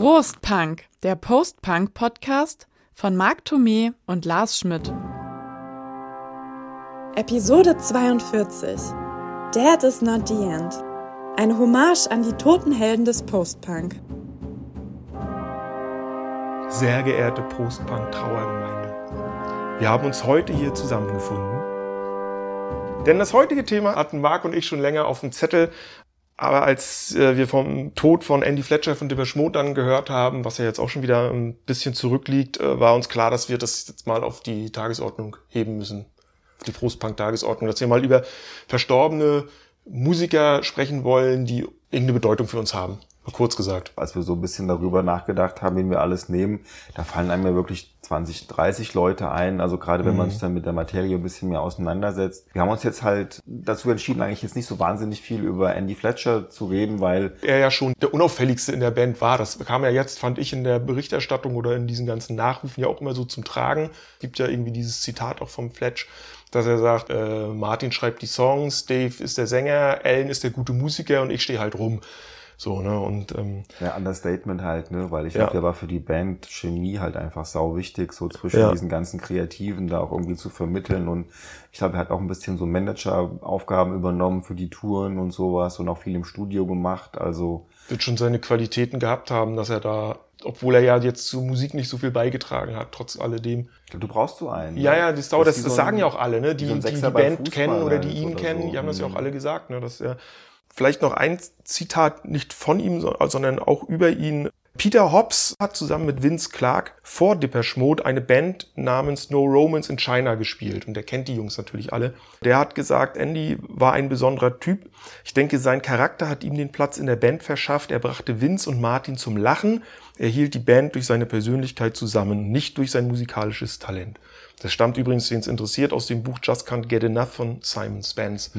Prost Punk, der Post-Punk-Podcast von Marc Thomé und Lars Schmidt. Episode 42 Dead is not the end. Eine Hommage an die toten Helden des Post-Punk. Sehr geehrte Post-Punk-Trauergemeinde, wir haben uns heute hier zusammengefunden. Denn das heutige Thema hatten Marc und ich schon länger auf dem Zettel, aber als äh, wir vom Tod von Andy Fletcher von Depeche Mode dann gehört haben, was ja jetzt auch schon wieder ein bisschen zurückliegt, äh, war uns klar, dass wir das jetzt mal auf die Tagesordnung heben müssen. Auf die Prostpunk-Tagesordnung. Dass wir mal über verstorbene Musiker sprechen wollen, die irgendeine Bedeutung für uns haben. Kurz gesagt. Als wir so ein bisschen darüber nachgedacht haben, wen wir alles nehmen, da fallen einem ja wirklich 20, 30 Leute ein. Also gerade wenn man Mhm. sich dann mit der Materie ein bisschen mehr auseinandersetzt. Wir haben uns jetzt halt dazu entschieden, eigentlich jetzt nicht so wahnsinnig viel über Andy Fletcher zu reden, weil er ja schon der unauffälligste in der Band war. Das kam ja jetzt, fand ich, in der Berichterstattung oder in diesen ganzen Nachrufen ja auch immer so zum Tragen. Es gibt ja irgendwie dieses Zitat auch vom Fletch, dass er sagt, äh, Martin schreibt die Songs, Dave ist der Sänger, Alan ist der gute Musiker und ich stehe halt rum. So, ne, und ähm, ja, Understatement halt, ne, weil ich Ja. glaube, der war für die Band Chemie halt einfach sau wichtig, so zwischen Ja. diesen ganzen Kreativen da auch irgendwie zu vermitteln und ich glaube, er hat auch ein bisschen so Manager-Aufgaben übernommen für die Touren und sowas und auch viel im Studio gemacht, also wird schon seine Qualitäten gehabt haben, dass er da, obwohl er ja jetzt zur Musik nicht so viel beigetragen hat, trotz alledem. ich glaube, du brauchst so einen. Ja, ne? ja, das dauert, das, wie das so ein- sagen ja auch alle, ne? Die, so ein die die Band kennen Fußball oder die halt ihn oder kennen, so. die haben das ja auch Mhm. alle gesagt, ne? Dass er vielleicht noch ein Zitat nicht von ihm, so- sondern auch über ihn. Peter Hobbs hat zusammen mit Vince Clark vor Depeche Mode eine Band namens No Romance in China gespielt. Und der kennt die Jungs natürlich alle. Der hat gesagt, Andy war ein besonderer Typ. Ich denke, sein Charakter hat ihm den Platz in der Band verschafft. Er brachte Vince und Martin zum Lachen. Er hielt die Band durch seine Persönlichkeit zusammen, nicht durch sein musikalisches Talent. Das stammt übrigens, wen es interessiert, aus dem Buch Just Can't Get Enough von Simon Spence,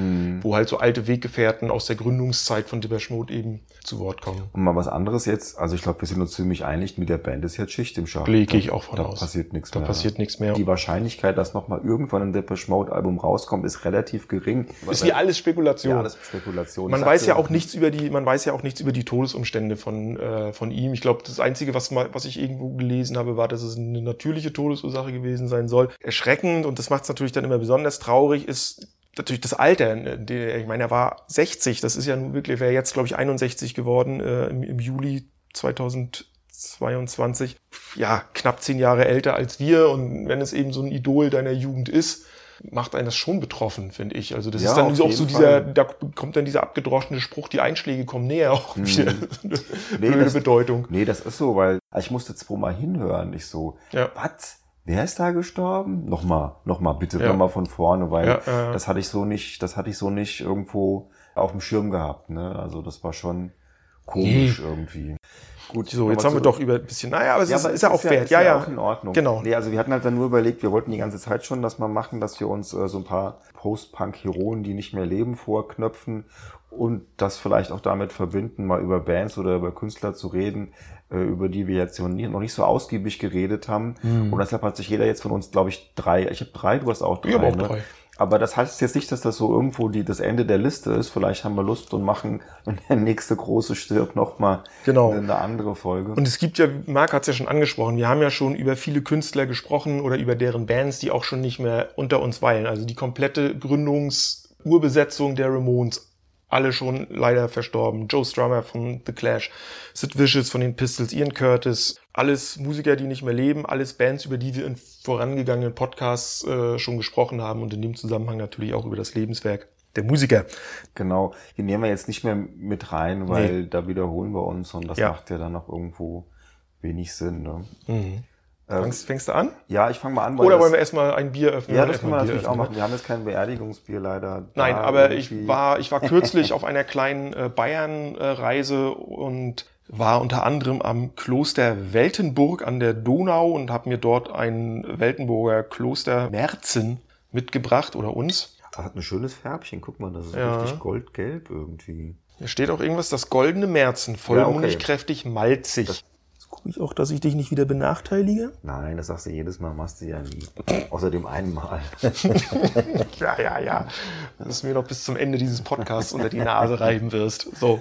wo halt so alte Weggefährten aus der Gründungszeit von Depeche Mode eben zu Wort kommen. Und mal was anderes jetzt, also ich glaube, wir sind uns ziemlich einig, mit der Band ist jetzt Schicht im Schacht. Gehe Da- ich auch von da aus. passiert nichts Da mehr. passiert nichts mehr. Die Wahrscheinlichkeit, dass nochmal irgendwann ein Depeche Mode Album rauskommt, ist relativ gering. Ist wie alles Spekulation. Ja, alles Spekulation. Man weiß ja auch nichts über die, man weiß ja auch nichts über die Todesumstände von, äh, von ihm. Ich glaube, das Einzige, was mal, was ich irgendwo gelesen habe, war, dass es eine natürliche Todesursache gewesen sein soll. Erschreckend und das macht es natürlich dann immer besonders traurig, ist natürlich das Alter. Ich meine, er war 60. Das ist ja nun wirklich, wäre jetzt, glaube ich, 61 geworden äh, im, im Juli 2022. Ja, knapp zehn Jahre älter als wir. Und wenn es eben so ein Idol deiner Jugend ist, macht einen das schon betroffen, finde ich. Also das Ja, ist dann auch so dieser, Fall. da kommt dann dieser abgedroschene Spruch, die Einschläge kommen näher auch wieder. Nee, Blöde das- Bedeutung. Nee, das ist so, weil ich musste zweimal hinhören. Ich so, Ja. was? Wer ist da gestorben? Nochmal, nochmal, bitte, Ja. nochmal von vorne, weil Ja, ja, ja. das hatte ich so nicht, das hatte ich so nicht irgendwo auf dem Schirm gehabt. Ne? Also das war schon komisch irgendwie. Gut, So, jetzt haben wir doch über ein bisschen, naja, aber es Ja, ist, aber ist ja auch wert. Ist Ja, ja. auch in Ordnung. Genau. Nee, also wir hatten halt dann nur überlegt, wir wollten die ganze Zeit schon das mal machen, dass wir uns äh, so ein paar Post-Punk-Heroen, die nicht mehr leben, vorknöpfen und das vielleicht auch damit verbinden, mal über Bands oder über Künstler zu reden, äh, über die wir jetzt noch nicht so ausgiebig geredet haben. Hm. Und deshalb hat sich jeder jetzt von uns, glaube ich, drei, ich habe drei, du hast auch drei. Ich auch ne? drei. Aber das heißt jetzt nicht, dass das so irgendwo die, das Ende der Liste ist. Vielleicht haben wir Lust und machen, wenn der nächste große stirbt, nochmal Genau. eine andere Folge. Und es gibt ja, Marc hat es ja schon angesprochen, wir haben ja schon über viele Künstler gesprochen oder über deren Bands, die auch schon nicht mehr unter uns weilen. Also die komplette Gründungsurbesetzung der Ramones, alle schon leider verstorben. Joe Strummer von The Clash, Sid Vicious von den Pistols, Ian Curtis, alles Musiker, die nicht mehr leben, alles Bands, über die wir in vorangegangenen Podcasts äh, schon gesprochen haben und in dem Zusammenhang natürlich auch über das Lebenswerk der Musiker. Genau, die nehmen wir jetzt nicht mehr mit rein, weil da wiederholen wir uns und das Ja. macht ja dann auch irgendwo wenig Sinn. Ne? Mhm. Äh, Fängst, fängst du an? ja, ich fange mal an. weil Oder wollen wir erstmal ein Bier öffnen? Ja, das können wir natürlich auch machen. Wir haben jetzt kein Beerdigungsbier leider. Nein, da aber irgendwie. ich war, ich war kürzlich auf einer kleinen äh, Bayern-Reise und war unter anderem am Kloster Weltenburg an der Donau und habe mir dort ein Weltenburger Kloster Merzen mitgebracht oder uns. Das hat ein schönes Färbchen. Guck mal, das ist Ja. richtig goldgelb irgendwie. Hier steht auch irgendwas, das goldene Merzen, vollmundig, Ja, okay. kräftig, malzig. Das- Ich auch, dass ich dich nicht wieder benachteilige. Nein, das sagst du jedes Mal, machst du ja nie. Außerdem einmal. Ja, ja, ja. Dass du mir noch bis zum Ende dieses Podcasts unter die Nase reiben wirst. So.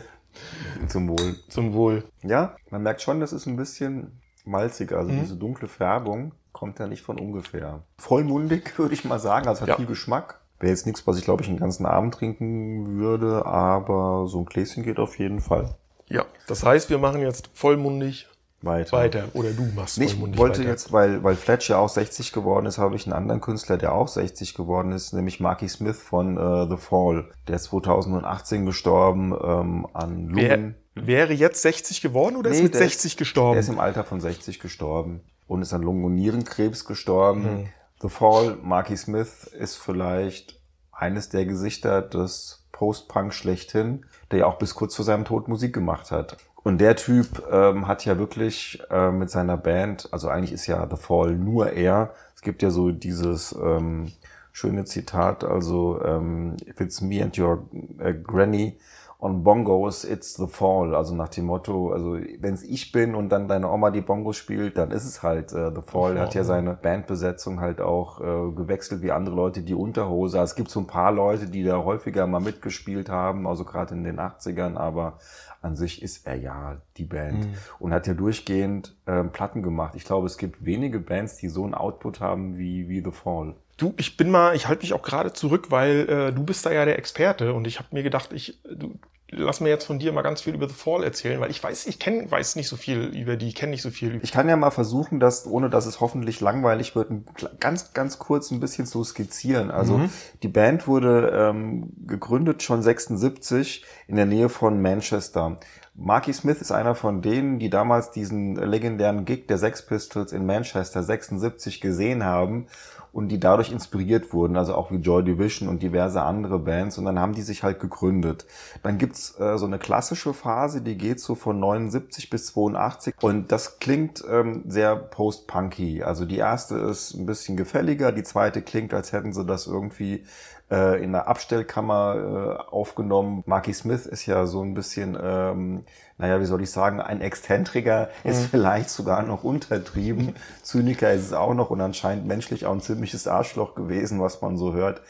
Zum Wohl. Zum Wohl. Ja, man merkt schon, das ist ein bisschen malziger. Also Mhm. diese dunkle Färbung kommt ja nicht von ungefähr. Vollmundig, würde ich mal sagen. Also hat Ja. viel Geschmack. Wäre jetzt nichts, was ich, glaube ich, den ganzen Abend trinken würde, aber so ein Gläschen geht auf jeden Fall Ja. Das heißt, wir machen jetzt vollmundig weiter. weiter. Oder du machst Nee, ich wollte weiter. jetzt, weil, weil Fletch ja auch 60 geworden ist, habe ich einen anderen Künstler, der auch 60 geworden ist, nämlich Marky Smith von äh, The Fall. Der ist 2018 gestorben ähm, an Lungen. Wer, wäre jetzt 60 geworden oder ist Nee, mit der 60 gestorben? Er ist im Alter von 60 gestorben und ist an Lungen- und Nierenkrebs gestorben. Hm. The Fall, Marky Smith, ist vielleicht eines der Gesichter des Post-Punk schlechthin, der ja auch bis kurz vor seinem Tod Musik gemacht hat. Und der Typ ähm, hat ja wirklich äh, mit seiner Band, also eigentlich ist ja The Fall nur er. Es gibt ja so dieses ähm, schöne Zitat, also ähm, if it's me and your äh, granny on Bongos, it's the fall. Also nach dem Motto, also wenn es ich bin und dann deine Oma die Bongos spielt, dann ist es halt äh, the fall. Er hat ja seine Bandbesetzung halt auch äh, gewechselt wie andere Leute die Unterhose. Also es gibt so ein paar Leute, die da häufiger mal mitgespielt haben, also gerade in den 80ern, aber an sich ist er ja die Band und hat ja durchgehend ähm, Platten gemacht. Ich glaube, es gibt wenige Bands, die so einen Output haben wie, wie The Fall. Du, ich bin mal, ich halte mich auch gerade zurück, weil äh, du bist da ja der Experte und ich habe mir gedacht, ich du, lass mir jetzt von dir mal ganz viel über The Fall erzählen, weil ich weiß, ich kenn, weiß nicht so viel über die, kenne nicht so viel über Ich kann ja mal versuchen, das, ohne dass es hoffentlich langweilig wird, ganz, ganz kurz ein bisschen zu skizzieren. Also die Band wurde ähm, gegründet schon 76 in der Nähe von Manchester. Marky Smith ist einer von denen, die damals diesen legendären Gig der Sex Pistols in Manchester 76 gesehen haben und die dadurch inspiriert wurden, also auch wie Joy Division und diverse andere Bands. Und dann haben die sich halt gegründet. Dann gibt's äh, so eine klassische Phase, die geht so von 79 bis 82. Und das klingt ähm, sehr post-punky. Also die erste ist ein bisschen gefälliger, die zweite klingt, als hätten sie das irgendwie äh, in der Abstellkammer äh, aufgenommen. Marky Smith ist ja so ein bisschen, ähm, naja, wie soll ich sagen, ein Exzentriker, ist vielleicht sogar noch untertrieben. Zyniker ist es auch noch und anscheinend menschlich auch ein ziemliches Arschloch gewesen, was man so hört.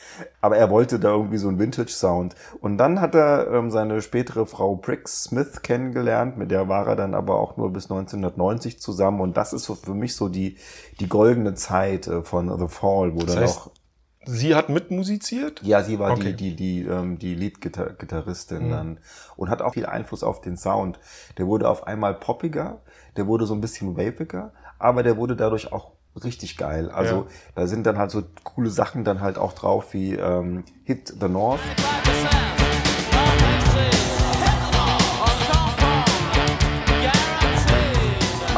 Aber er wollte da irgendwie so einen Vintage-Sound. Und dann hat er ähm, seine spätere Frau Briggs Smith kennengelernt, mit der war er dann aber auch nur bis 1990 zusammen. Und das ist so für mich so die, die goldene Zeit äh, von The Fall, wo dann heißt, auch Sie hat mitmusiziert? ja, sie war Okay. die, die, die, ähm, die Lead-Gitarristin dann und hat auch viel Einfluss auf den Sound. Der wurde auf einmal poppiger, der wurde so ein bisschen waviger, aber der wurde dadurch auch richtig geil. Also Ja. da sind dann halt so coole Sachen dann halt auch drauf wie ähm, Hit the North.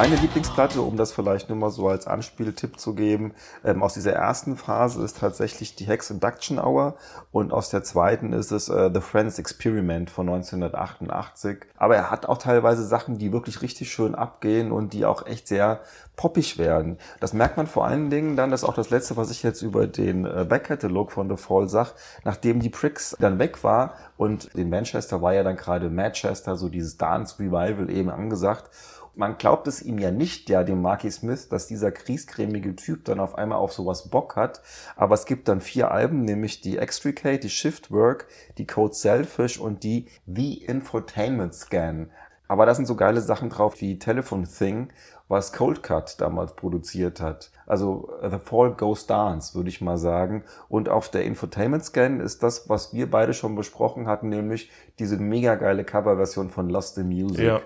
Meine Lieblingsplatte, um das vielleicht nur mal so als Anspieltipp zu geben, ähm, aus dieser ersten Phase ist tatsächlich die Hex Induction Hour und aus der zweiten ist es äh, The Friends Experiment von 1988. Aber er hat auch teilweise Sachen, die wirklich richtig schön abgehen und die auch echt sehr poppig werden. Das merkt man vor allen Dingen dann, das ist auch das Letzte, was ich jetzt über den äh, Backkatalog von The Fall sag, nachdem die Pricks dann weg war und in Manchester war ja dann gerade Manchester, so dieses Dance Revival eben angesagt. Man glaubt es ihm ja nicht, ja, dem Marky Smith, dass dieser kriescremige Typ dann auf einmal auf sowas Bock hat. Aber es gibt dann vier Alben, nämlich die Extricate, die Shift Work, die Code Selfish und die The Infotainment Scan. Aber da sind so geile Sachen drauf wie Telephone Thing, was Cold Cut damals produziert hat. Also äh, The Fall Goes Dance, würde ich mal sagen. Und auf der Infotainment Scan ist das, was wir beide schon besprochen hatten, nämlich diese mega geile Coverversion von Lost in Music. Ja.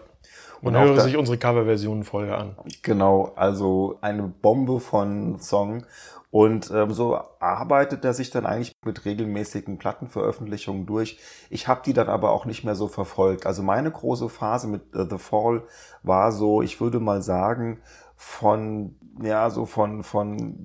Und, Und höre sich unsere Coverversion vorher an. Genau, also eine Bombe von Song. Und ähm, so arbeitet er sich dann eigentlich mit regelmäßigen Plattenveröffentlichungen durch. Ich habe die dann aber auch nicht mehr so verfolgt. Also meine große Phase mit äh, The Fall war so, ich würde mal sagen, von, ja, so von, von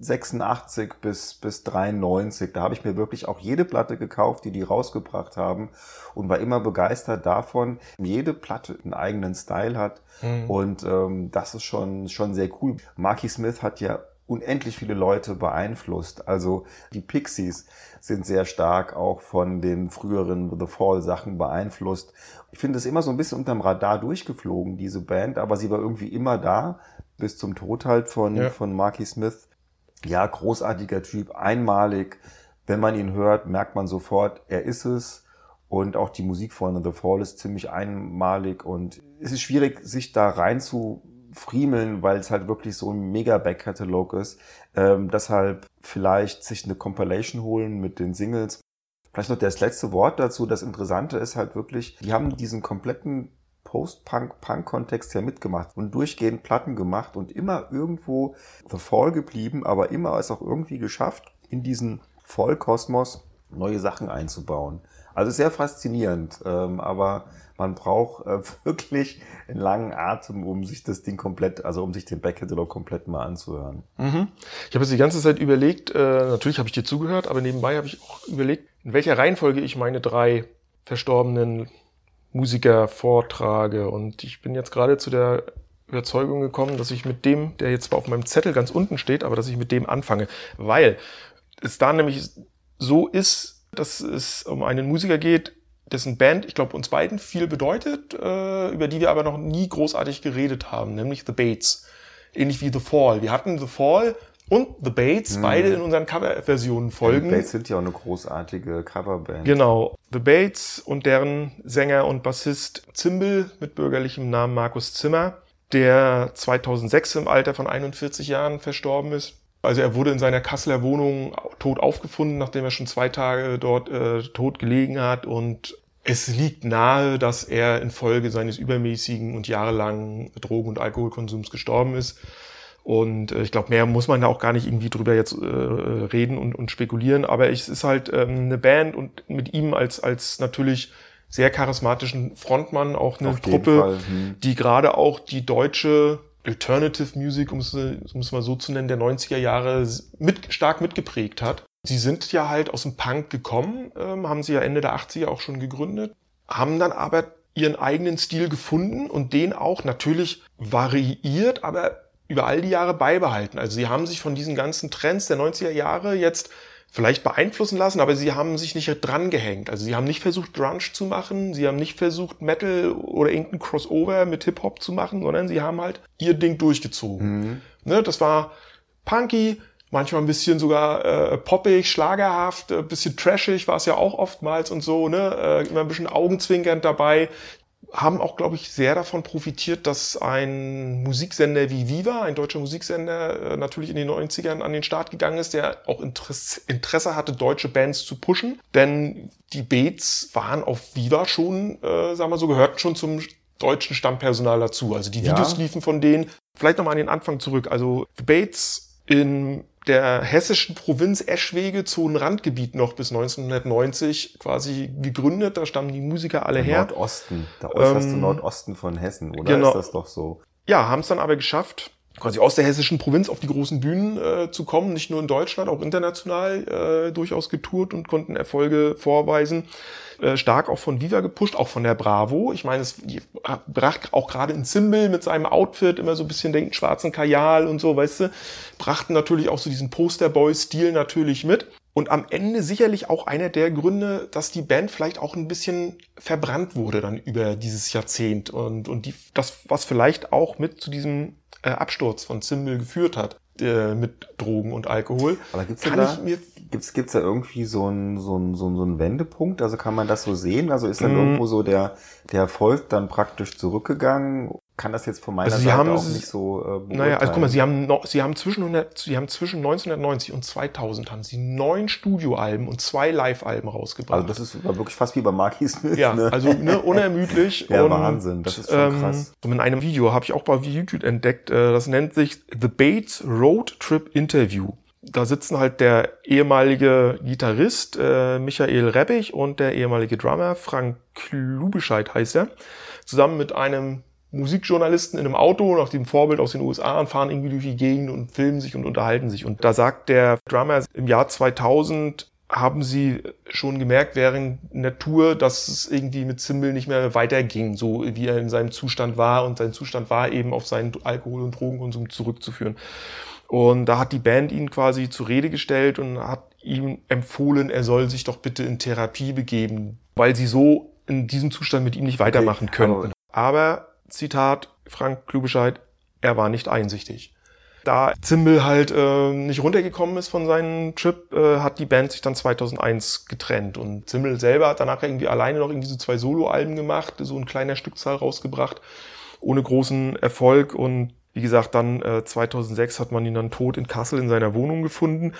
86 bis, bis 93. Da habe ich mir wirklich auch jede Platte gekauft, die die rausgebracht haben und war immer begeistert davon. Jede Platte einen eigenen Style hat und ähm, das ist schon, schon sehr cool. Marky Smith hat ja unendlich viele Leute beeinflusst. Also die Pixies sind sehr stark auch von den früheren The Fall Sachen beeinflusst. Ich finde es immer so ein bisschen unterm Radar durchgeflogen, diese Band, aber sie war irgendwie immer da, bis zum Tod halt von, Ja. von Marky Smith. Ja, großartiger Typ, einmalig. Wenn man ihn hört, merkt man sofort, er ist es. Und auch die Musik von The Fall ist ziemlich einmalig und es ist schwierig, sich da rein zu friemeln, weil es halt wirklich so ein mega Back-Katalog ist. Ähm, deshalb vielleicht sich eine Compilation holen mit den Singles. Vielleicht noch das letzte Wort dazu. Das Interessante ist halt wirklich, die haben diesen kompletten Post-Punk-Punk-Kontext ja mitgemacht und durchgehend Platten gemacht und immer irgendwo The Fall geblieben, aber immer es auch irgendwie geschafft, in diesen Vollkosmos neue Sachen einzubauen. Also sehr faszinierend, ähm, aber man braucht äh, wirklich einen langen Atem, um sich das Ding komplett, also um sich den Backcatalog komplett mal anzuhören. Mhm. Ich habe jetzt die ganze Zeit überlegt, äh, natürlich habe ich dir zugehört, aber nebenbei habe ich auch überlegt, in welcher Reihenfolge ich meine drei verstorbenen Musiker vortrage. Und ich bin jetzt gerade zu der Überzeugung gekommen, dass ich mit dem, der jetzt zwar auf meinem Zettel ganz unten steht, aber dass ich mit dem anfange. Weil es da nämlich so ist, dass es um einen Musiker geht, dessen Band, ich glaube, uns beiden viel bedeutet, äh, über die wir aber noch nie großartig geredet haben, nämlich The Bates. Ähnlich wie The Fall. Wir hatten The Fall und The Bates, mhm. beide in unseren Coverversionen folgen. The Bates sind ja auch eine großartige Coverband. Genau. The Bates und deren Sänger und Bassist Zimbel mit bürgerlichem Namen Markus Zimmer, der 2006 im Alter von 41 Jahren verstorben ist. Also er wurde in seiner Kasseler Wohnung tot aufgefunden, nachdem er schon zwei Tage dort äh, tot gelegen hat und es liegt nahe, dass er infolge seines übermäßigen und jahrelangen Drogen- und Alkoholkonsums gestorben ist. Und äh, ich glaube, mehr muss man da auch gar nicht irgendwie drüber jetzt äh, reden und, und spekulieren. Aber es ist halt ähm, eine Band und mit ihm als, als natürlich sehr charismatischen Frontmann auch eine Truppe, hm. die gerade auch die deutsche Alternative Music, um es, um es mal so zu nennen, der 90er Jahre mit, stark mitgeprägt hat. Sie sind ja halt aus dem Punk gekommen, ähm, haben sie ja Ende der 80er auch schon gegründet, haben dann aber ihren eigenen Stil gefunden und den auch natürlich variiert, aber über all die Jahre beibehalten. Also sie haben sich von diesen ganzen Trends der 90er Jahre jetzt vielleicht beeinflussen lassen, aber sie haben sich nicht dran gehängt. Also sie haben nicht versucht, Grunge zu machen, sie haben nicht versucht, Metal oder irgendein Crossover mit Hip-Hop zu machen, sondern sie haben halt ihr Ding durchgezogen. Mhm. Ne, das war punky, manchmal ein bisschen sogar äh, poppig, schlagerhaft, ein bisschen trashig war es ja auch oftmals und so, ne? Äh, immer ein bisschen augenzwinkernd dabei haben auch, glaube ich, sehr davon profitiert, dass ein Musiksender wie Viva, ein deutscher Musiksender, äh, natürlich in den 90ern an den Start gegangen ist, der auch Interesse hatte, deutsche Bands zu pushen. Denn die Beats waren auf Viva schon, äh, sagen wir so, gehörten schon zum deutschen Stammpersonal dazu. Also die Videos ja. liefen von denen. Vielleicht nochmal an den Anfang zurück. Also The Bates in der hessischen Provinz Eschwege zu einem Randgebiet noch bis 1990 quasi gegründet. Da stammen die Musiker alle her. Nordosten, der äußerste ähm, Nordosten von Hessen, oder genau. ist das doch so? Ja, haben es dann aber geschafft, quasi aus der hessischen Provinz auf die großen Bühnen äh, zu kommen, nicht nur in Deutschland, auch international äh, durchaus getourt und konnten Erfolge vorweisen. Äh, stark auch von Viva gepusht, auch von der Bravo. Ich meine, es bracht auch gerade in Zimbel mit seinem Outfit immer so ein bisschen den schwarzen Kajal und so, weißt du, brachten natürlich auch so diesen Posterboy-Stil natürlich mit. Und am Ende sicherlich auch einer der Gründe, dass die Band vielleicht auch ein bisschen verbrannt wurde dann über dieses Jahrzehnt und, und die, das, was vielleicht auch mit zu diesem äh, Absturz von Zimbel geführt hat äh, mit Drogen und Alkohol. Aber gibt's kann da, gibt's gibt's da irgendwie so einen so einen so einen so einen Wendepunkt? Also kann man das so sehen? Also ist dann mm. irgendwo so der der Erfolg dann praktisch zurückgegangen kann das jetzt von meiner also Seite haben, auch nicht so äh, Naja, also guck mal, sie haben, noch, sie haben zwischen 100, sie haben zwischen 1990 und 2000 haben sie neun Studioalben und zwei Live-Alben rausgebracht. Also das ist wirklich fast wie bei Marky Smith. Ja, ne? also ne, unermüdlich. ja, und, Wahnsinn, das ist schon ähm, krass. in einem Video habe ich auch bei YouTube entdeckt, äh, das nennt sich The Bates Road Trip Interview. Da sitzen halt der ehemalige Gitarrist äh, Michael Reppich und der ehemalige Drummer Frank Klubescheid heißt er, zusammen mit einem Musikjournalisten in einem Auto nach dem Vorbild aus den USA und fahren irgendwie durch die Gegend und filmen sich und unterhalten sich. Und da sagt der Drummer, im Jahr 2000 haben sie schon gemerkt während der Tour, dass es irgendwie mit Zimbel nicht mehr weiterging, so wie er in seinem Zustand war. Und sein Zustand war eben auf seinen Alkohol- und Drogenkonsum zurückzuführen. Und da hat die Band ihn quasi zur Rede gestellt und hat ihm empfohlen, er soll sich doch bitte in Therapie begeben, weil sie so in diesem Zustand mit ihm nicht weitermachen okay, könnten. Aber Zitat Frank Klubescheid, er war nicht einsichtig. Da Zimbel halt äh, nicht runtergekommen ist von seinem Trip, äh, hat die Band sich dann 2001 getrennt. Und Zimbel selber hat danach irgendwie alleine noch irgendwie so zwei Soloalben gemacht, so ein kleiner Stückzahl rausgebracht, ohne großen Erfolg. Und wie gesagt, dann äh, 2006 hat man ihn dann tot in Kassel in seiner Wohnung gefunden.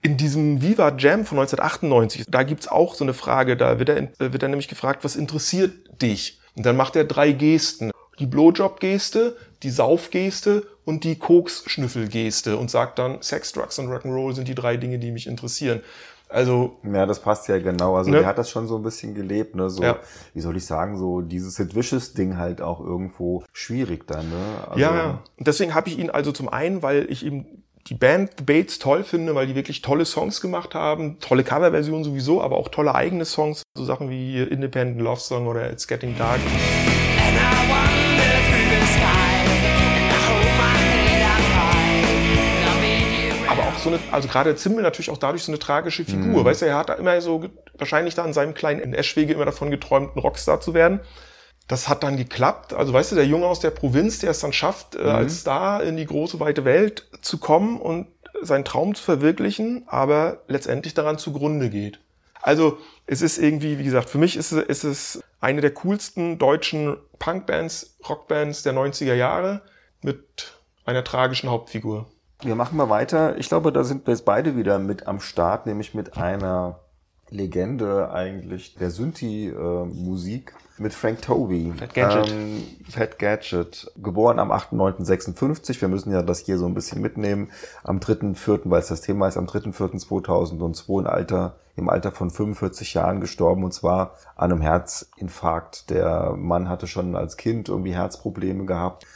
In diesem Viva Jam von 1998, da gibt's auch so eine Frage, da wird er, wird er nämlich gefragt, was interessiert dich? Und dann macht er drei Gesten. Die Blowjob-Geste, die Saufgeste und die Koks-Schnüffel-Geste und sagt dann, Sex, Drugs und Rock'n'Roll sind die drei Dinge, die mich interessieren. Also. Ja, das passt ja genau. Also, ne? der hat das schon so ein bisschen gelebt, ne? So, Ja. wie soll ich sagen, so dieses Sid Vicious Ding halt auch irgendwo schwierig dann, ne? Also, ja, ja. Und deswegen habe ich ihn also zum einen, weil ich ihm die Band The Bates toll finde, weil die wirklich tolle Songs gemacht haben, tolle Coverversionen sowieso, aber auch tolle eigene Songs, so Sachen wie Independent Love Song oder It's Getting Dark. So eine, also gerade Zimmel natürlich auch dadurch so eine tragische Figur. Weißt du, er hat da immer so, wahrscheinlich da in seinem kleinen NS-Schwege immer davon geträumt, ein Rockstar zu werden. Das hat dann geklappt. Also weißt du, der Junge aus der Provinz, der es dann schafft, äh, als Star in die große, weite Welt zu kommen und seinen Traum zu verwirklichen, aber letztendlich daran zugrunde geht. Also es ist irgendwie, wie gesagt, für mich ist es, ist es eine der coolsten deutschen Punkbands, Rockbands der 90er Jahre mit einer tragischen Hauptfigur. Wir machen mal weiter. Ich glaube, da sind wir jetzt beide wieder mit am Start, nämlich mit einer Legende eigentlich der Synthi-Musik mit Frank Toby. Fat Gadget. Ähm, Fat Gadget. Geboren am 8.9.56. Wir müssen ja das hier so ein bisschen mitnehmen. Am 3.4., weil es das Thema ist, am 3.4.2002 im Alter, im Alter von 45 Jahren gestorben und zwar an einem Herzinfarkt. Der Mann hatte schon als Kind irgendwie Herzprobleme gehabt.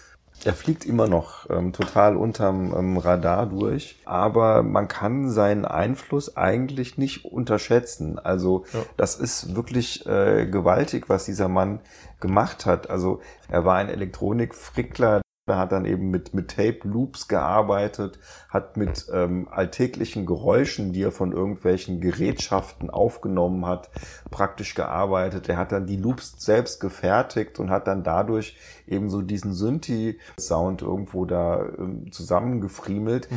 Er fliegt immer noch ähm, total unterm ähm, Radar durch, aber man kann seinen Einfluss eigentlich nicht unterschätzen. Also das ist wirklich äh, gewaltig, was dieser Mann gemacht hat. Also er war ein Elektronikfrickler, er hat dann eben mit, mit Tape Loops gearbeitet, hat mit ähm, alltäglichen Geräuschen, die er von irgendwelchen Gerätschaften aufgenommen hat, praktisch gearbeitet. Er hat dann die Loops selbst gefertigt und hat dann dadurch eben so diesen Synthi-Sound irgendwo da ähm, zusammengefriemelt.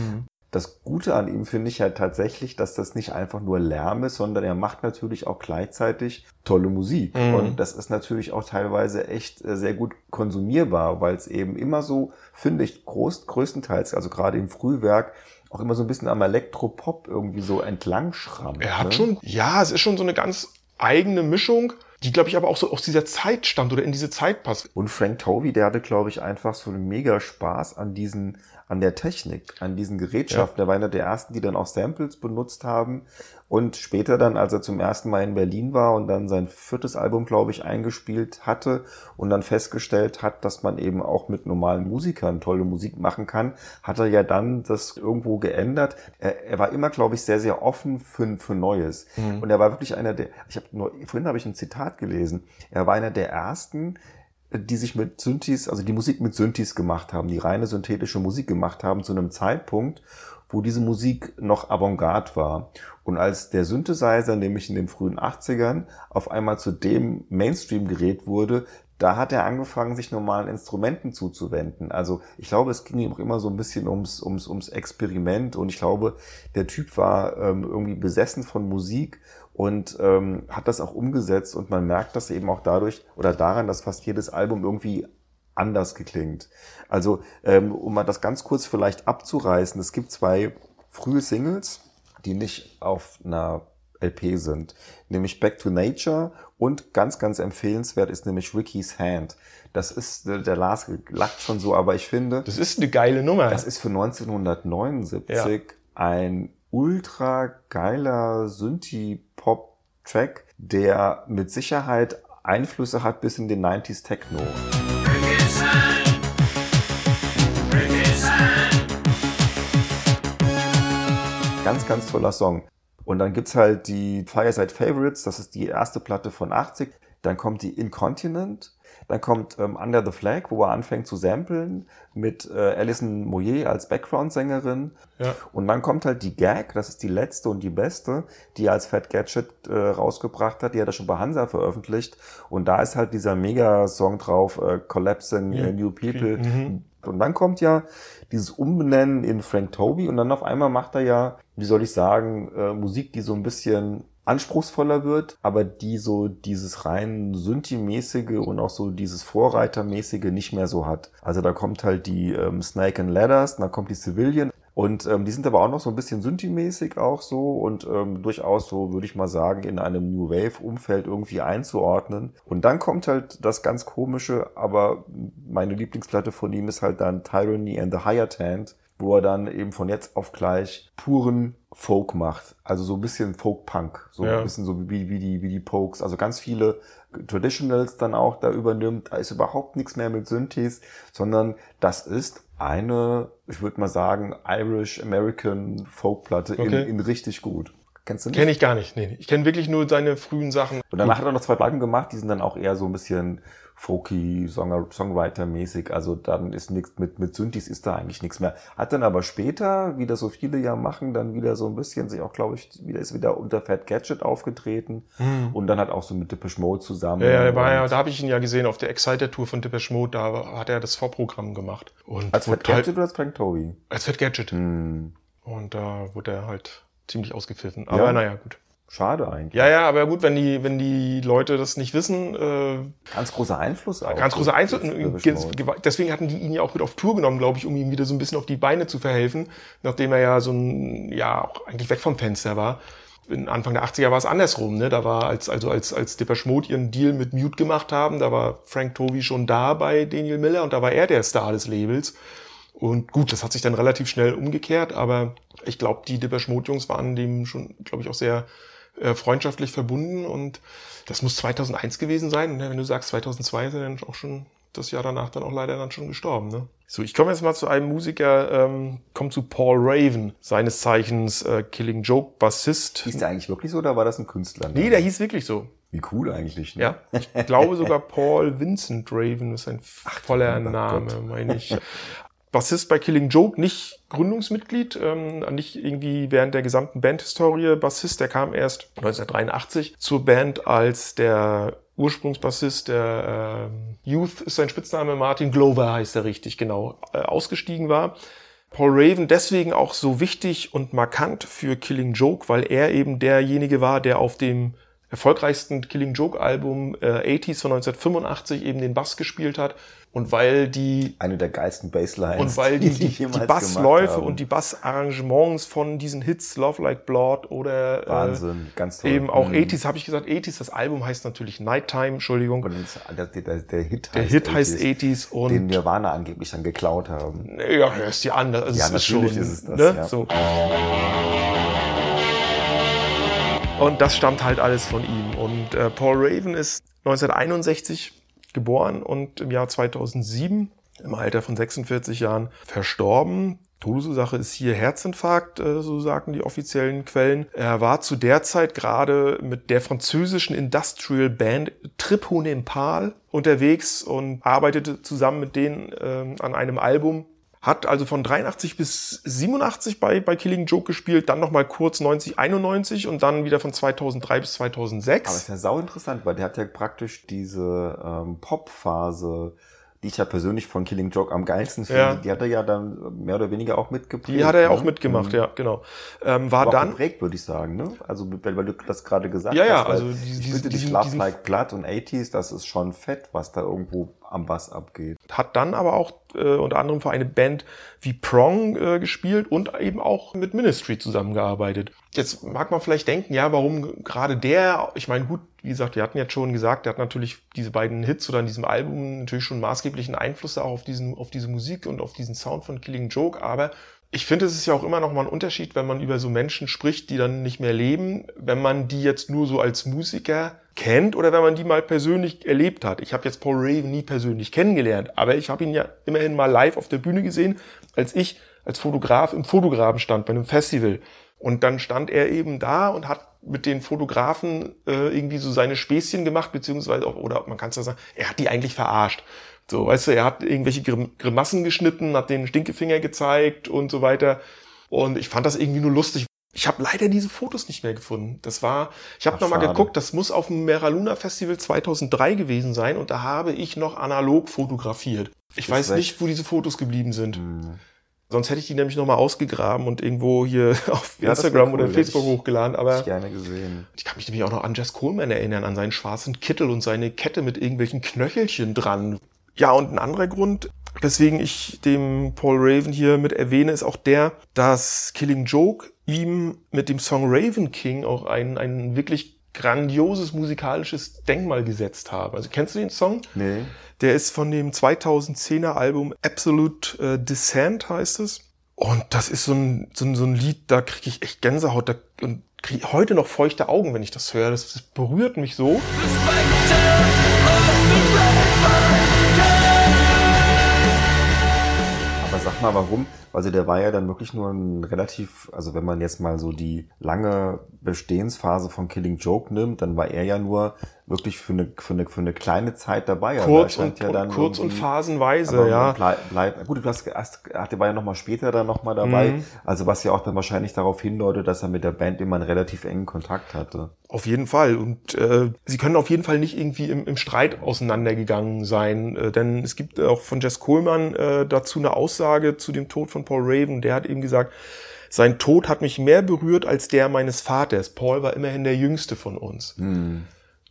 Das Gute an ihm finde ich ja tatsächlich, dass das nicht einfach nur Lärm ist, sondern er macht natürlich auch gleichzeitig tolle Musik. Mhm. Und das ist natürlich auch teilweise echt äh, sehr gut konsumierbar, weil es eben immer so, finde ich, groß, größtenteils, also gerade im Frühwerk, auch immer so ein bisschen am Elektropop irgendwie so entlang schrammt. Er hat ne? schon, ja, es ist schon so eine ganz eigene Mischung, die, glaube ich, aber auch so aus dieser Zeit stammt oder in diese Zeit passt. Und Frank Tovey, der hatte, glaube ich, einfach so einen mega Spaß an diesen, an der Technik, an diesen Gerätschaften. Der war einer der ersten, die dann auch Samples benutzt haben. Und später dann, als er zum ersten Mal in Berlin war und dann sein viertes Album, glaube ich, eingespielt hatte und dann festgestellt hat, dass man eben auch mit normalen Musikern tolle Musik machen kann, hat er ja dann das irgendwo geändert. Er, er war immer, glaube ich, sehr, sehr offen für, für Neues. Und er war wirklich einer der, ich habe nur, vorhin habe ich ein Zitat gelesen. Er war einer der ersten, die sich mit Synthes, also die Musik mit Synthes gemacht haben, die reine synthetische Musik gemacht haben zu einem Zeitpunkt, wo diese Musik noch Avantgarde war. Und als der Synthesizer, nämlich in den frühen 80ern, auf einmal zu dem Mainstream-Gerät wurde, da hat er angefangen, sich normalen Instrumenten zuzuwenden. Also ich glaube, es ging ihm auch immer so ein bisschen ums, ums, ums Experiment und ich glaube, der Typ war ähm, irgendwie besessen von Musik und ähm, hat das auch umgesetzt und man merkt das eben auch dadurch oder daran, dass fast jedes Album irgendwie anders geklingt. Also ähm, um mal das ganz kurz vielleicht abzureißen, es gibt zwei frühe Singles, die nicht auf einer LP sind, nämlich Back to Nature und ganz, ganz empfehlenswert ist nämlich Ricky's Hand. Das ist, der Lars lacht schon so, aber ich finde, Das ist eine geile Nummer. das ist für 1979 ein ultra geiler Synthie-Pop-Track, der mit Sicherheit Einflüsse hat bis in den 90s Techno. Ganz, ganz toller Song. Und dann gibt's halt die Fireside Favorites, das ist die erste Platte von 80. Dann kommt die Incontinent. Dann kommt ähm, Under the Flag, wo er anfängt zu samplen mit äh, Alison Moyer als Background-Sängerin. Ja. Und dann kommt halt die Gag, das ist die letzte und die beste, die er als Fat Gadget äh, rausgebracht hat. Die hat er schon bei Hansa veröffentlicht. Und da ist halt dieser Mega-Song drauf, äh, Collapsing äh, New People. Und dann kommt ja dieses Umbenennen in Frank Toby und dann auf einmal macht er ja, wie soll ich sagen, äh, Musik, die so ein bisschen anspruchsvoller wird, aber die so dieses rein Synthi-mäßige und auch so dieses Vorreitermäßige nicht mehr so hat. Also da kommt halt die ähm, Snake and Ladders, dann kommt die Civilian und ähm, die sind aber auch noch so ein bisschen Synthi-mäßig auch so und ähm, durchaus so, würde ich mal sagen, in einem New Wave-Umfeld irgendwie einzuordnen. Und dann kommt halt das ganz Komische, aber meine Lieblingsplatte von ihm ist halt dann Tyranny and the Hired Hand, wo er dann eben von jetzt auf gleich puren Folk macht. Also so ein bisschen Folk-Punk. So Ja. ein bisschen so wie, wie, die, wie die Pokes. Also ganz viele Traditionals dann auch da übernimmt. Da ist überhaupt nichts mehr mit Synthes, sondern das ist eine, ich würde mal sagen, Irish-American Folkplatte in, Okay. in richtig gut. Kennst du nicht? Kenne ich gar nicht. Nee, ich kenne wirklich nur seine frühen Sachen. Und danach hat er noch zwei Platten gemacht, die sind dann auch eher so ein bisschen folky, Song Songwriter-mäßig. Also dann ist nichts mit, mit Synthes ist da eigentlich nichts mehr. Hat dann aber später, wie das so viele ja machen, dann wieder so ein bisschen sich auch, glaube ich, wieder ist wieder unter Fat Gadget aufgetreten. Und dann hat auch so mit Depeche Mode zusammen. Hm. Ja, ja, war ja, da habe ich ihn ja gesehen auf der Exciter Tour von Depeche Mode, da hat er das Vorprogramm gemacht. Und als Fat halt- Gadget oder als Frank Toby? Als Fat Gadget. Hm, Und da wurde er halt ziemlich ausgepfiffen. Aber Ja. naja, gut. Schade eigentlich. Ja, ja, aber gut, wenn die, wenn die Leute das nicht wissen, äh, Ganz großer Einfluss auch. ganz großer Mode. Deswegen hatten die ihn ja auch mit auf Tour genommen, glaube ich, um ihm wieder so ein bisschen auf die Beine zu verhelfen, nachdem er ja so ein, ja, auch eigentlich weg vom Fenster war. In Anfang der 80er war es andersrum, ne? Da war, als, also als, als Depeche Mode ihren Deal mit Mute gemacht haben, da war Frank Tovey schon da bei Daniel Miller und da war er der Star des Labels. Und gut, das hat sich dann relativ schnell umgekehrt, aber ich glaube, die Depeche Mode Jungs waren dem schon, glaube ich, auch sehr äh, freundschaftlich verbunden und das muss 2001 gewesen sein. Ne? Wenn du sagst 2002, ist er dann auch schon das Jahr danach dann auch leider dann schon gestorben. Ne? So, ich komme jetzt mal zu einem Musiker, ähm, komme zu Paul Raven, seines Zeichens äh, Killing Joke Bassist. Hieß der eigentlich wirklich so oder war das ein Künstler? Nee, der hieß wirklich so. Wie cool eigentlich, ne? Ja, ich glaube sogar Paul Vincent Raven ist ein voller lieber Name, meine ich. Bassist bei Killing Joke, nicht Gründungsmitglied, ähm, nicht irgendwie während der gesamten Bandhistorie Bassist. Der kam erst 1983 zur Band als der Ursprungsbassist, der ähm, Youth ist sein Spitzname, Martin Glover heißt er richtig, genau, äh, ausgestiegen war. Paul Raven deswegen auch so wichtig und markant für Killing Joke, weil er eben derjenige war, der auf dem erfolgreichsten Killing Joke Album äh, 80s von 1985 eben den Bass gespielt hat und weil die Eine der geilsten Basslines. und weil die, die, die jemals Bassläufe und die Bassarrangements von diesen Hits Love Like Blood oder äh, Wahnsinn, ganz toll. eben auch Mhm. 80s, habe ich gesagt 80s, das Album heißt natürlich Nighttime, Entschuldigung. Und der, der, der Hit Der heißt Hit heißt 80s, 80s und den Nirvana angeblich dann geklaut haben. ja, hörst dir an, also Ja, ist schon, natürlich ist es das, ne? ja. so. Und das stammt halt alles von ihm. Und äh, Paul Raven ist 1961 geboren und im Jahr 2007 im Alter von 46 Jahren verstorben. Todesursache ist hier Herzinfarkt, äh, so sagen die offiziellen Quellen. Er war zu der Zeit gerade mit der französischen Industrial Band Trip unterwegs und arbeitete zusammen mit denen ähm, an einem Album. Hat also von 83 bis 87 bei, bei Killing Joke gespielt, dann nochmal kurz 90, 91 und dann wieder von 2003 bis 2006. Aber ist ja sau interessant, weil der hat ja praktisch diese ähm, Pop-Phase, die ich ja persönlich von Killing Joke am geilsten finde, Ja. die hat er ja dann mehr oder weniger auch mitgeprägt. Die hat er ja ne? auch mitgemacht, Mhm. ja, genau. Ähm, war Aber dann, geprägt, würde ich sagen, ne? Also, weil, weil du das gerade gesagt Ja, ja, hast. weil also die- ich die- finde, die diesen- Love diesen- Like Blood und 80s, das ist schon fett, was da irgendwo am Bass abgeht. hat dann aber auch äh, unter anderem für eine Band wie Prong äh, gespielt und eben auch mit Ministry zusammengearbeitet. Jetzt mag man vielleicht denken, ja, warum gerade der? Ich meine, gut, wie gesagt, wir hatten jetzt schon gesagt, der hat natürlich diese beiden Hits oder an diesem Album natürlich schon maßgeblichen Einfluss auch auf diesen, auf diese Musik und auf diesen Sound von Killing Joke, aber ich finde, es ist ja auch immer noch mal ein Unterschied, wenn man über so Menschen spricht, die dann nicht mehr leben, wenn man die jetzt nur so als Musiker kennt oder wenn man die mal persönlich erlebt hat. Ich habe jetzt Paul Raven nie persönlich kennengelernt, aber ich habe ihn ja immerhin mal live auf der Bühne gesehen, als ich als Fotograf im Fotograben stand bei einem Festival. Und dann stand er eben da und hat mit den Fotografen äh, irgendwie so seine Späßchen gemacht, beziehungsweise auch, oder man kann es ja sagen, er hat die eigentlich verarscht. So, weißt du, er hat irgendwelche Grim Grimassen geschnitten, hat den Stinkefinger gezeigt und so weiter. Und ich fand das irgendwie nur lustig. Ich habe leider diese Fotos nicht mehr gefunden. Das war, ich habe nochmal geguckt, das muss auf dem Mera Luna Festival 2003 gewesen sein und da habe ich noch analog fotografiert. Ich Ist weiß weg. nicht, wo diese Fotos geblieben sind. Hm. Sonst hätte ich die nämlich nochmal ausgegraben und irgendwo hier auf Ja, Instagram cool, oder Facebook ich- hochgeladen. Aber ich gerne gesehen. ich kann mich nämlich auch noch an Jess Coleman erinnern, an seinen schwarzen Kittel und seine Kette mit irgendwelchen Knöchelchen dran. Ja, und ein anderer Grund, weswegen ich dem Paul Raven hier mit erwähne, ist auch der, dass Killing Joke ihm mit dem Song Raven King auch ein, ein wirklich grandioses musikalisches Denkmal gesetzt haben. Also kennst du den Song? Nee. Der ist von dem 2010er Album Absolute äh, Descent heißt es. Und das ist so ein, so ein, so ein Lied, da kriege ich echt Gänsehaut da, und kriege heute noch feuchte Augen, wenn ich das höre. Das, das berührt mich so. Aber sag mal, warum? Also der war ja dann wirklich nur ein relativ, also wenn man jetzt mal so die lange Bestehensphase von Killing Joke nimmt, dann war er ja nur wirklich für eine, für eine, für eine kleine Zeit dabei. Aber Kurz und, ja dann kurz und phasenweise, ja. Bleib, bleib, gut, du hast, er war ja noch mal später dann noch mal dabei. Mhm. Also was ja auch dann wahrscheinlich darauf hindeutet, dass er mit der Band immer einen relativ engen Kontakt hatte. Auf jeden Fall. Und äh, sie können auf jeden Fall nicht irgendwie im, im Streit auseinandergegangen sein. Äh, denn es gibt auch von Jess Coleman äh, dazu eine Aussage zu dem Tod von Paul Raven. Der hat eben gesagt, sein Tod hat mich mehr berührt als der meines Vaters. Paul war immerhin der jüngste von uns. Hm.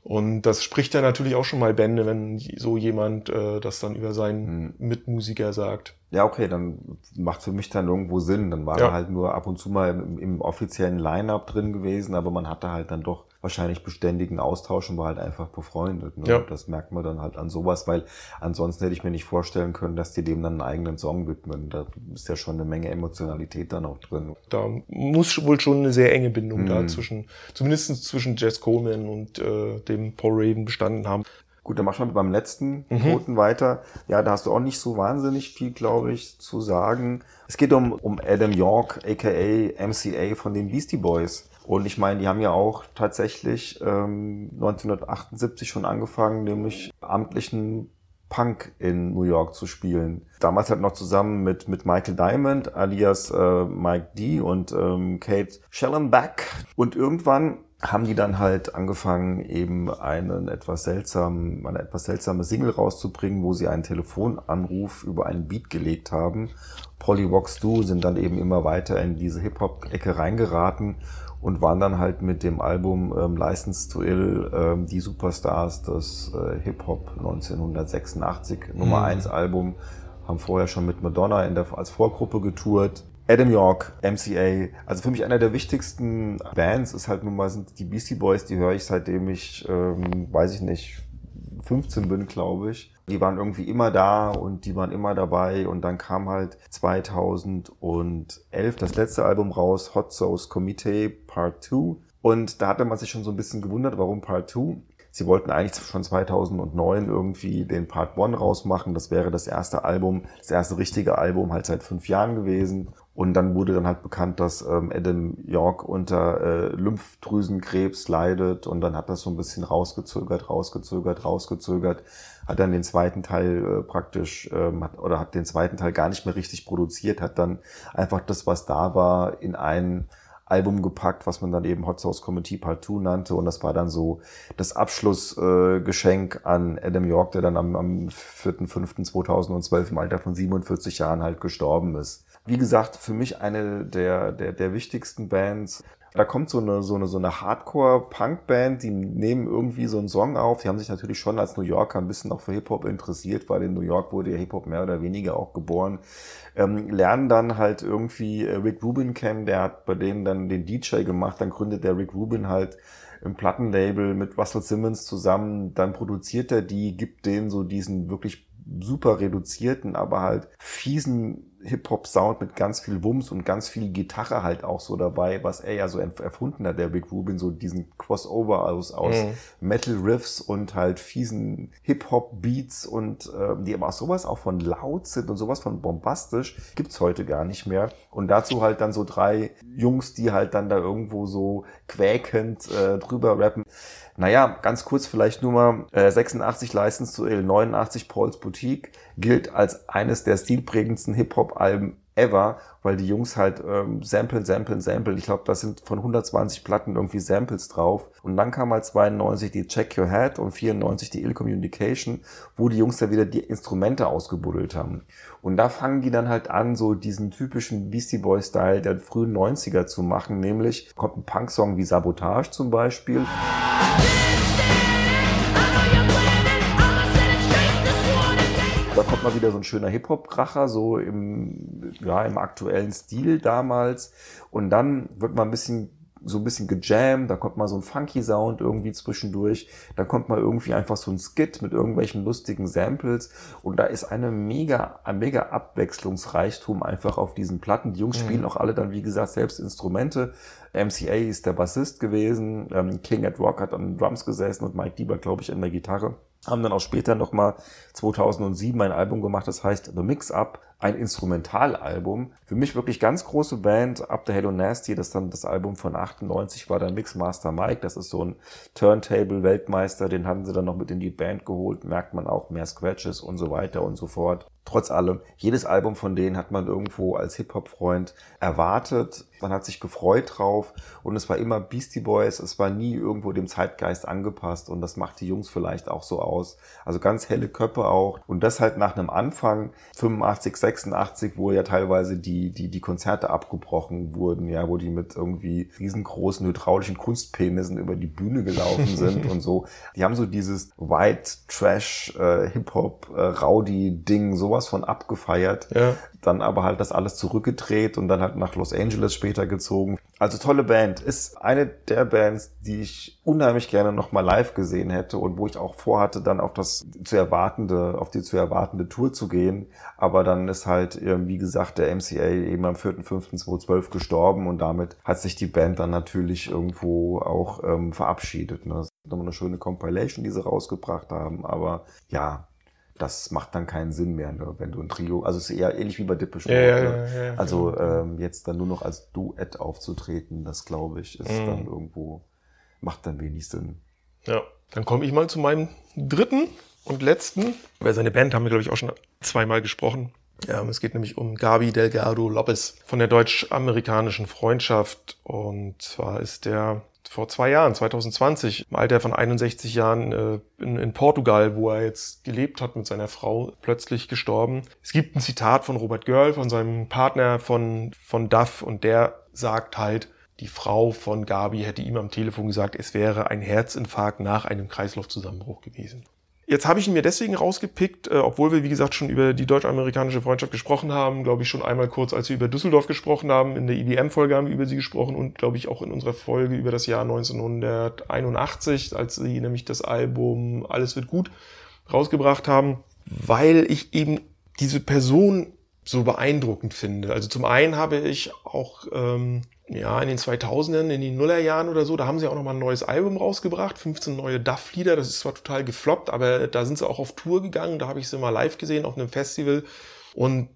Und das spricht ja natürlich auch schon mal Bände, wenn so jemand äh, das dann über seinen Mitmusiker sagt. Ja, okay, dann macht für mich dann irgendwo Sinn. Dann war Ja. er halt nur ab und zu mal im, im offiziellen Line-Up drin gewesen, aber man hatte halt dann doch wahrscheinlich beständigen Austausch und war halt einfach befreundet. Ne? Ja. Und Das merkt man dann halt an sowas, weil ansonsten hätte ich mir nicht vorstellen können, dass die dem dann einen eigenen Song widmen. Da ist ja schon eine Menge Emotionalität dann auch drin. Da muss wohl schon eine sehr enge Bindung da Mhm. zwischen, zumindest zwischen Jess Coleman und äh, dem Paul Raven bestanden haben. Gut, dann machen wir beim letzten Mhm. Toten weiter. Ja, da hast du auch nicht so wahnsinnig viel, glaube ich, zu sagen. Es geht um, um Adam York, aka MCA von den Beastie Boys. Und ich meine, die haben ja auch tatsächlich ähm, 1978 schon angefangen, nämlich amtlichen Punk in New York zu spielen. Damals halt noch zusammen mit, mit Michael Diamond, alias äh, Mike D und ähm, Kate Schellenbach. Und irgendwann haben die dann halt angefangen, eben einen etwas seltsamen, eine etwas seltsame Single rauszubringen, wo sie einen Telefonanruf über einen Beat gelegt haben. Pollywox Do sind dann eben immer weiter in diese Hip-Hop-Ecke reingeraten und waren dann halt mit dem Album ähm, License to Ill ähm, die Superstars des äh, Hip-Hop 1986, Nummer Mhm. 1 Album, haben vorher schon mit Madonna in der, als Vorgruppe getourt. Adam York, MCA, also für mich einer der wichtigsten Bands ist halt nun mal sind die Beastie Boys, die höre ich seitdem ich, ähm, weiß ich nicht, 15 bin, glaube ich. Die waren irgendwie immer da und die waren immer dabei und dann kam halt 2011 das letzte Album raus, Hot Sauce Committee Part 2 und da hatte man sich schon so ein bisschen gewundert, warum Part 2. Sie wollten eigentlich schon 2009 irgendwie den Part 1 rausmachen. Das wäre das erste Album, das erste richtige Album halt seit fünf Jahren gewesen. Und dann wurde dann halt bekannt, dass ähm, Adam York unter äh, Lymphdrüsenkrebs leidet. Und dann hat das so ein bisschen rausgezögert, rausgezögert, rausgezögert. Hat dann den zweiten Teil äh, praktisch, ähm, hat, oder hat den zweiten Teil gar nicht mehr richtig produziert, hat dann einfach das, was da war, in ein Album gepackt, was man dann eben Hot Sauce Committee Part 2 nannte. Und das war dann so das Abschlussgeschenk äh, an Adam York, der dann am, am 4.5.2012 im Alter von 47 Jahren halt gestorben ist. Wie gesagt, für mich eine der, der, der wichtigsten Bands. Da kommt so eine, so eine, so eine Hardcore-Punk-Band, die nehmen irgendwie so einen Song auf. Die haben sich natürlich schon als New Yorker ein bisschen auch für Hip-Hop interessiert, weil in New York wurde ja Hip-Hop mehr oder weniger auch geboren. Ähm, lernen dann halt irgendwie äh, Rick Rubin kennen, der hat bei denen dann den DJ gemacht, dann gründet der Rick Rubin halt im Plattenlabel mit Russell Simmons zusammen, dann produziert er die, gibt denen so diesen wirklich super reduzierten, aber halt fiesen Hip-Hop-Sound mit ganz viel Wumms und ganz viel Gitarre halt auch so dabei, was er ja so erfunden hat, der Rick Rubin, so diesen Crossover aus, aus Mhm. Metal-Riffs und halt fiesen Hip-Hop-Beats und ähm, die aber auch sowas auch von laut sind und sowas von bombastisch, gibt's heute gar nicht mehr. Und dazu halt dann so drei Jungs, die halt dann da irgendwo so quäkend äh, drüber rappen. Naja, ganz kurz vielleicht nur mal, äh, 86 License to Ill, 89 Paul's Boutique gilt als eines der stilprägendsten Hip-Hop-Alben ever, weil die Jungs halt ähm, samplen, samplen, samplen. Ich glaube, da sind von 120 Platten irgendwie Samples drauf. Und dann kam halt 92 die Check Your Head und 94 die Ill Communication, wo die Jungs da wieder die Instrumente ausgebuddelt haben. Und da fangen die dann halt an, so diesen typischen Beastie Boy-Style der frühen 90er zu machen. Nämlich kommt ein Punksong wie Sabotage zum Beispiel. Kommt mal wieder so ein schöner Hip-Hop-Kracher, so im, ja, im aktuellen Stil damals. Und dann wird mal ein bisschen, so ein bisschen gejammt, da kommt mal so ein funky Sound irgendwie zwischendurch. Da kommt mal irgendwie einfach so ein Skit mit irgendwelchen lustigen Samples. Und da ist eine mega, ein mega Abwechslungsreichtum einfach auf diesen Platten. Die Jungs spielen auch alle dann, wie gesagt, selbst Instrumente. MCA ist der Bassist gewesen. Ähm, King at Rock hat an den Drums gesessen und Mike Dieber, glaube ich, an der Gitarre haben dann auch später nochmal 2007 ein Album gemacht, das heißt The Mix Up, ein Instrumentalalbum. Für mich wirklich ganz große Band, Up the Hello Nasty, das dann das Album von 98 war, der Mixmaster Mike, das ist so ein Turntable-Weltmeister, den haben sie dann noch mit in die Band geholt, merkt man auch, mehr Scratches und so weiter und so fort. Trotz allem, jedes Album von denen hat man irgendwo als Hip-Hop-Freund erwartet. Man hat sich gefreut drauf und es war immer Beastie Boys. Es war nie irgendwo dem Zeitgeist angepasst und das macht die Jungs vielleicht auch so aus. Also ganz helle Köpfe auch und das halt nach einem Anfang 85, 86, wo ja teilweise die, die, die Konzerte abgebrochen wurden, ja, wo die mit irgendwie riesengroßen hydraulischen Kunstpenissen über die Bühne gelaufen sind und so. Die haben so dieses White Trash äh, Hip-Hop äh, Rowdy Ding sowas von abgefeiert. Ja. Dann aber halt das alles zurückgedreht und dann halt nach Los Angeles später gezogen. Also tolle Band. Ist eine der Bands, die ich unheimlich gerne nochmal live gesehen hätte und wo ich auch vorhatte, dann auf das zu erwartende, auf die zu erwartende Tour zu gehen. Aber dann ist halt, ähm, wie gesagt, der MCA eben am 4.5.2012 gestorben und damit hat sich die Band dann natürlich irgendwo auch ähm, verabschiedet. Ne? Das ist nochmal eine schöne Compilation, die sie rausgebracht haben. Aber ja, das macht dann keinen Sinn mehr, ne? wenn du ein Trio, also es ist eher ähnlich wie bei Dippe Ja, ja, ne? ja, ja, Also ähm, jetzt dann nur noch als Duett aufzutreten, das glaube ich, ist Mhm. dann irgendwo, macht dann wenig Sinn. Ja, dann komme ich mal zu meinem dritten und letzten. Über seine Band haben wir, glaube ich, auch schon zweimal gesprochen. Ja, es geht nämlich um Gabi Delgado Lopez von der deutsch-amerikanischen Freundschaft. Und zwar ist der vor zwei Jahren, 2020, im Alter von 61 Jahren äh, in, in Portugal, wo er jetzt gelebt hat mit seiner Frau, plötzlich gestorben. Es gibt ein Zitat von Robert Görl, von seinem Partner von, von Duff, und der sagt halt, die Frau von Gabi hätte ihm am Telefon gesagt, es wäre ein Herzinfarkt nach einem Kreislaufzusammenbruch gewesen. Jetzt habe ich ihn mir deswegen rausgepickt, äh, obwohl wir, wie gesagt, schon über die deutsch-amerikanische Freundschaft gesprochen haben, glaube ich schon einmal kurz, als wir über Düsseldorf gesprochen haben. In der IBM-Folge haben wir über sie gesprochen und, glaube ich, auch in unserer Folge über das Jahr 1981, als sie nämlich das Album Alles wird gut rausgebracht haben, weil ich eben diese Person so beeindruckend finde. Also zum einen habe ich auch ähm, ja in den 2000ern, in den Nullerjahren oder so, da haben sie auch noch mal ein neues Album rausgebracht, 15 neue Duff-Lieder. Das ist zwar total gefloppt, aber da sind sie auch auf Tour gegangen. Da habe ich sie mal live gesehen auf einem Festival und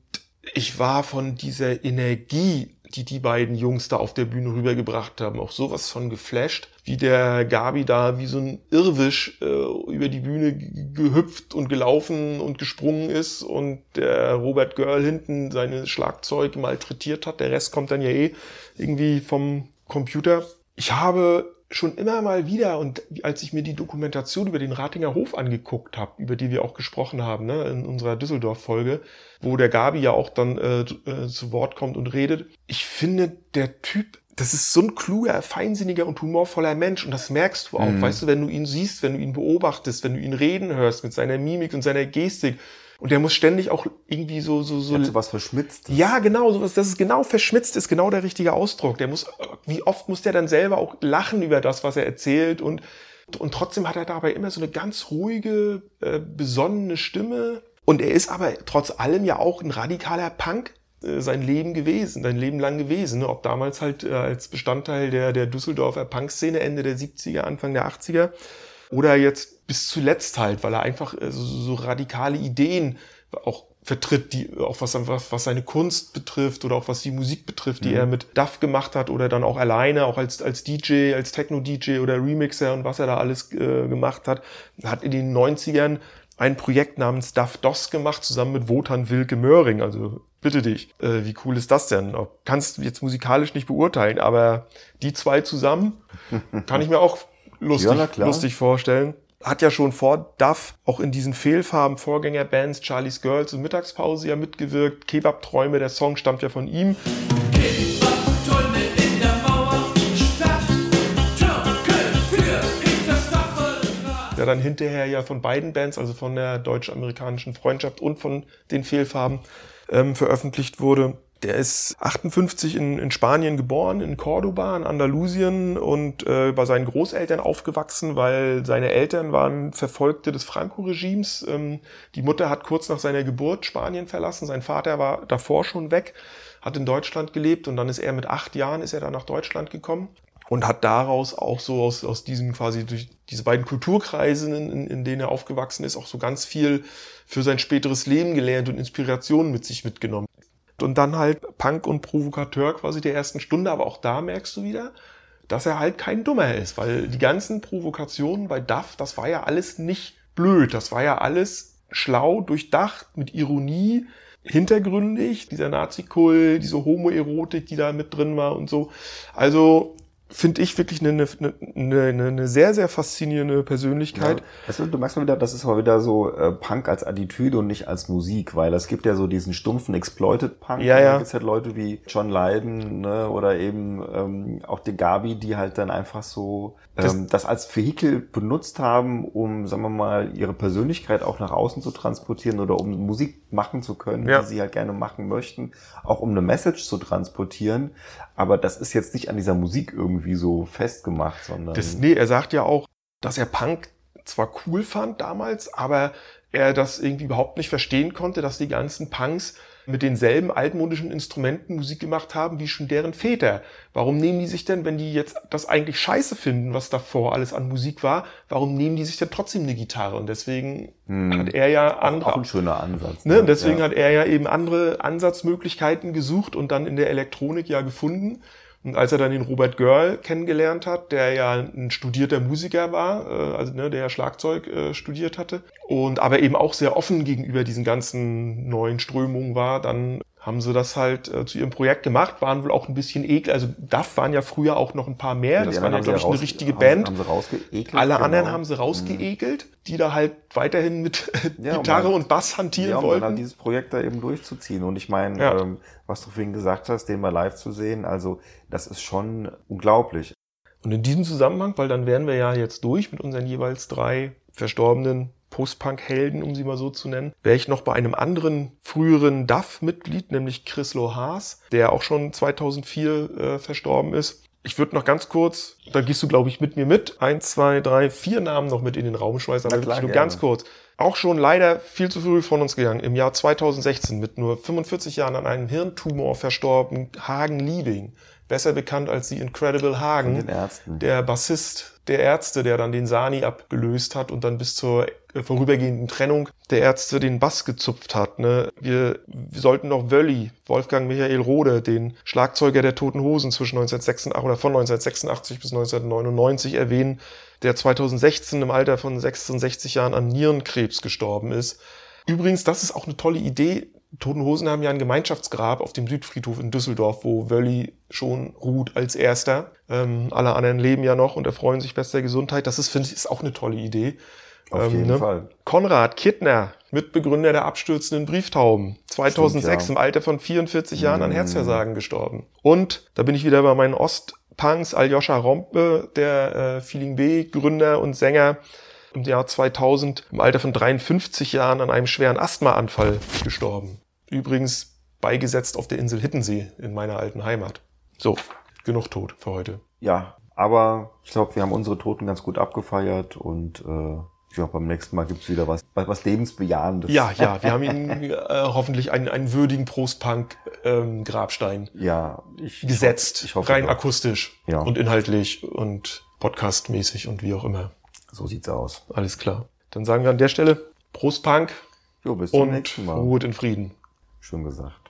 ich war von dieser Energie, die die beiden Jungs da auf der Bühne rübergebracht haben, auch sowas von geflasht, wie der Gabi da wie so ein Irrwisch äh, über die Bühne ge- gehüpft und gelaufen und gesprungen ist und der Robert Girl hinten seine Schlagzeug malträtiert hat. Der Rest kommt dann ja eh irgendwie vom Computer. Ich habe schon immer mal wieder und als ich mir die Dokumentation über den Ratinger Hof angeguckt habe, über die wir auch gesprochen haben, ne, in unserer Düsseldorf-Folge, wo der Gabi ja auch dann äh, äh, zu Wort kommt und redet. Ich finde, der Typ, das ist so ein kluger, feinsinniger und humorvoller Mensch und das merkst du auch, Mhm. weißt du, wenn du ihn siehst, wenn du ihn beobachtest, wenn du ihn reden hörst mit seiner Mimik und seiner Gestik und der muss ständig auch irgendwie so so so so was verschmitzt. ja, genau, sowas, das ist genau verschmitzt, ist genau der richtige Ausdruck. Der muss, wie oft muss der dann selber auch lachen über das, was er erzählt und, und trotzdem hat er dabei immer so eine ganz ruhige, äh, besonnene Stimme. Und er ist aber trotz allem ja auch ein radikaler Punk äh, sein Leben gewesen, sein Leben lang gewesen. Ne? Ob damals halt äh, als Bestandteil der, der Düsseldorfer Punk-Szene Ende der 70er, Anfang der 80er oder jetzt bis zuletzt halt, weil er einfach äh, so, radikale Ideen auch vertritt, die auch was, was, seine Kunst betrifft oder auch was die Musik betrifft, die Mhm. er mit Duff gemacht hat oder dann auch alleine, auch als, als DJ, als Techno-DJ oder Remixer und was er da alles äh, gemacht hat. Er hat in den 90ern ein Projekt namens Duff DOS gemacht, zusammen mit Wotan Wilke Möhring, also bitte dich. Äh, wie cool ist das denn? Kannst du jetzt musikalisch nicht beurteilen, aber die zwei zusammen kann ich mir auch lustig, Ja, lustig vorstellen. Hat ja schon vor Duff auch in diesen Fehlfarben Vorgängerbands Charlie's Girls und Mittagspause ja mitgewirkt. Kebab-Träume, der Song stammt ja von ihm. Der dann hinterher ja von beiden Bands, also von der deutsch-amerikanischen Freundschaft und von den Fehlfarben, ähm, veröffentlicht wurde. Der ist 58 in, in Spanien geboren, in Cordoba, in Andalusien und äh, bei seinen Großeltern aufgewachsen, weil seine Eltern waren Verfolgte des Franco-Regimes. Ähm, die Mutter hat kurz nach seiner Geburt Spanien verlassen, sein Vater war davor schon weg, hat in Deutschland gelebt und dann ist er mit acht Jahren ist er dann nach Deutschland gekommen und hat daraus auch so aus, aus diesem quasi durch diese beiden Kulturkreisen, in, in denen er aufgewachsen ist, auch so ganz viel für sein späteres Leben gelernt und Inspirationen mit sich mitgenommen. Und dann halt Punk und Provokateur quasi der ersten Stunde, aber auch da merkst du wieder, dass er halt kein Dummer ist, weil die ganzen Provokationen bei Duff, das war ja alles nicht blöd, das war ja alles schlau, durchdacht, mit Ironie, hintergründig, dieser Nazi-Kult, diese Homoerotik, die da mit drin war und so. Also finde ich wirklich eine, eine, eine, eine sehr, sehr faszinierende Persönlichkeit. Ja, also, du merkst mal wieder, das ist aber wieder so äh, Punk als Attitüde und nicht als Musik, weil es gibt ja so diesen stumpfen Exploited Punk. Ja, ja. dann gibt's halt Leute wie John Lydon ne, oder eben ähm, auch de Gabi, die halt dann einfach so Das- ähm, das als Vehikel benutzt haben, um, sagen wir mal, ihre Persönlichkeit auch nach außen zu transportieren oder um Musik machen zu können, Ja. die sie halt gerne machen möchten, auch um eine Message zu transportieren. Aber das ist jetzt nicht an dieser Musik irgendwie so festgemacht, sondern Das, nee, er sagt ja auch, dass er Punk zwar cool fand damals, aber er das irgendwie überhaupt nicht verstehen konnte, dass die ganzen Punks mit denselben altmodischen Instrumenten Musik gemacht haben wie schon deren Väter. Warum nehmen die sich denn, wenn die jetzt das eigentlich scheiße finden, was davor alles an Musik war, warum nehmen die sich denn trotzdem eine Gitarre? Und deswegen Hm. hat er ja andere auch ein schöner Ansatz. Ne? Und deswegen Ja. hat er ja eben andere Ansatzmöglichkeiten gesucht und dann in der Elektronik ja gefunden. Und als er dann den Robert Görl kennengelernt hat, der ja ein studierter Musiker war, äh, also ne, der ja Schlagzeug äh, studiert hatte und aber eben auch sehr offen gegenüber diesen ganzen neuen Strömungen war, dann haben sie das halt äh, zu ihrem Projekt gemacht, waren wohl auch ein bisschen ekel. Also DAF waren ja früher auch noch ein paar mehr. Das war ja, glaube ich, eine richtige haben, Band. Haben sie rausgeekelt. Alle genau. anderen haben sie rausgeekelt, die da halt weiterhin mit Ja, Gitarre halt- und Bass hantieren Ja, um wollten. dann halt dieses Projekt da eben durchzuziehen. Und ich meine, Ja. ähm, was du vorhin gesagt hast, den mal live zu sehen, also das ist schon unglaublich. Und in diesem Zusammenhang, weil dann wären wir ja jetzt durch mit unseren jeweils drei verstorbenen Post-Punk-Helden, um sie mal so zu nennen, wäre ich noch bei einem anderen früheren DAF-Mitglied, nämlich Chris Lohaas, der auch schon 2004 äh, verstorben ist. Ich würde noch ganz kurz, da gehst du, glaube ich, mit mir mit, eins, zwei, drei, vier Namen noch mit in den Raum schmeißen, aber klar, wirklich nur gerne. ganz kurz. Auch schon leider viel zu früh von uns gegangen. Im Jahr 2016 mit nur 45 Jahren an einem Hirntumor verstorben, Hagen Liebing. Besser bekannt als die Incredible Hagen der Bassist der Ärzte, der dann den Sani abgelöst hat und dann bis zur äh, vorübergehenden Trennung der Ärzte den Bass gezupft hat. Ne? Wir, wir sollten noch Wölli, Wolfgang Michael Rode, den Schlagzeuger der Toten Hosen zwischen 1986 oder von 1986 bis 1999 erwähnen, der 2016 im Alter von 66 Jahren an Nierenkrebs gestorben ist. Übrigens, das ist auch eine tolle Idee. Toten Hosen haben ja ein Gemeinschaftsgrab auf dem Südfriedhof in Düsseldorf, wo Wölli schon ruht als erster. Ähm, alle anderen leben ja noch und erfreuen sich bester Gesundheit. Das ist, finde ich, ist auch eine tolle Idee. Auf Ähm, jeden ne? Fall. Konrad Kittner, Mitbegründer der abstürzenden Brieftauben, 2006 Stimmt, ja. im Alter von 44 Jahren an Mm. Herzversagen gestorben. Und da bin ich wieder bei meinen Ostpunks, Aljoscha Rompe, der äh, Feeling B Gründer und Sänger, im Jahr 2000 im Alter von 53 Jahren an einem schweren Asthmaanfall gestorben. Übrigens beigesetzt auf der Insel Hittensee in meiner alten Heimat. So, genug tot für heute. Ja, aber ich glaube, wir haben unsere Toten ganz gut abgefeiert und äh, ja, beim nächsten Mal gibt's wieder was, was lebensbejahendes. Ja, ja, wir haben ihnen äh, hoffentlich einen, einen würdigen Prostpunk-Grabstein Ja, ich gesetzt, Ich hoffe, rein doch. akustisch Ja. und inhaltlich und podcastmäßig und wie auch immer. So sieht's aus. Alles klar. Dann sagen wir an der Stelle Prost Punk Jo, bis zum und nächsten Mal. Ruhe in Frieden. Schön gesagt.